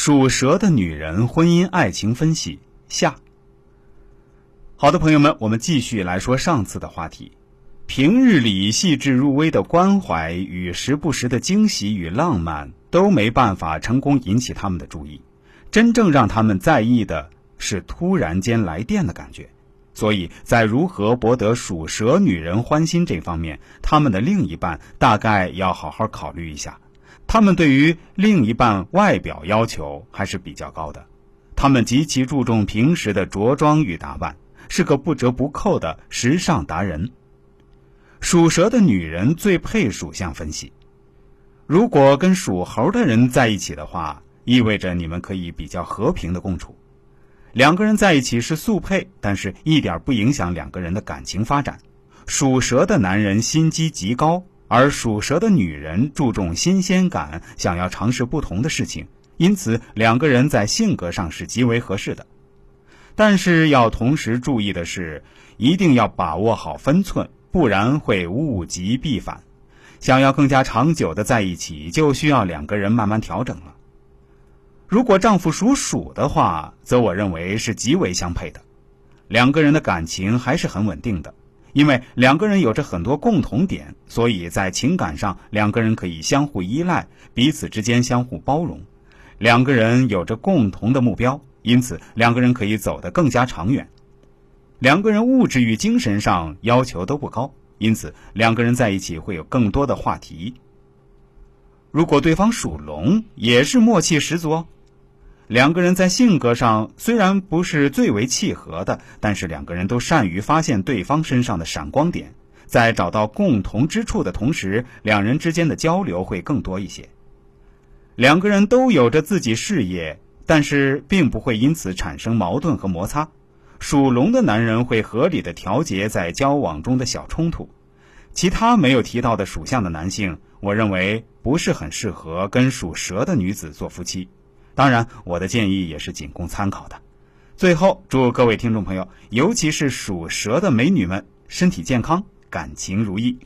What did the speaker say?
属蛇的女人婚姻爱情分析下。好的，朋友们，我们继续来说上次的话题。平日里细致入微的关怀与时不时的惊喜与浪漫都没办法成功引起他们的注意，真正让他们在意的是突然间来电的感觉。所以在如何博得属蛇女人欢心这方面，他们的另一半大概要好好考虑一下。他们对于另一半外表要求还是比较高的，他们极其注重平时的着装与打扮，是个不折不扣的时尚达人。属蛇的女人最配属相分析，如果跟属猴的人在一起的话，意味着你们可以比较和平的共处，两个人在一起是速配，但是一点不影响两个人的感情发展。属蛇的男人心机极高。而属蛇的女人注重新鲜感，想要尝试不同的事情，因此两个人在性格上是极为合适的。但是要同时注意的是，一定要把握好分寸，不然会物极必反。想要更加长久的在一起，就需要两个人慢慢调整了。如果丈夫属鼠的话，则我认为是极为相配的，两个人的感情还是很稳定的。因为两个人有着很多共同点，所以在情感上两个人可以相互依赖，彼此之间相互包容。两个人有着共同的目标，因此两个人可以走得更加长远。两个人物质与精神上要求都不高，因此两个人在一起会有更多的话题。如果对方属龙，也是默契十足哦。两个人在性格上虽然不是最为契合的，但是两个人都善于发现对方身上的闪光点，在找到共同之处的同时，两人之间的交流会更多一些。两个人都有着自己事业，但是并不会因此产生矛盾和摩擦。属龙的男人会合理的调节在交往中的小冲突，其他没有提到的属相的男性，我认为不是很适合跟属蛇的女子做夫妻。当然，我的建议也是仅供参考的。最后，祝各位听众朋友，尤其是属蛇的美女们，身体健康，感情如意。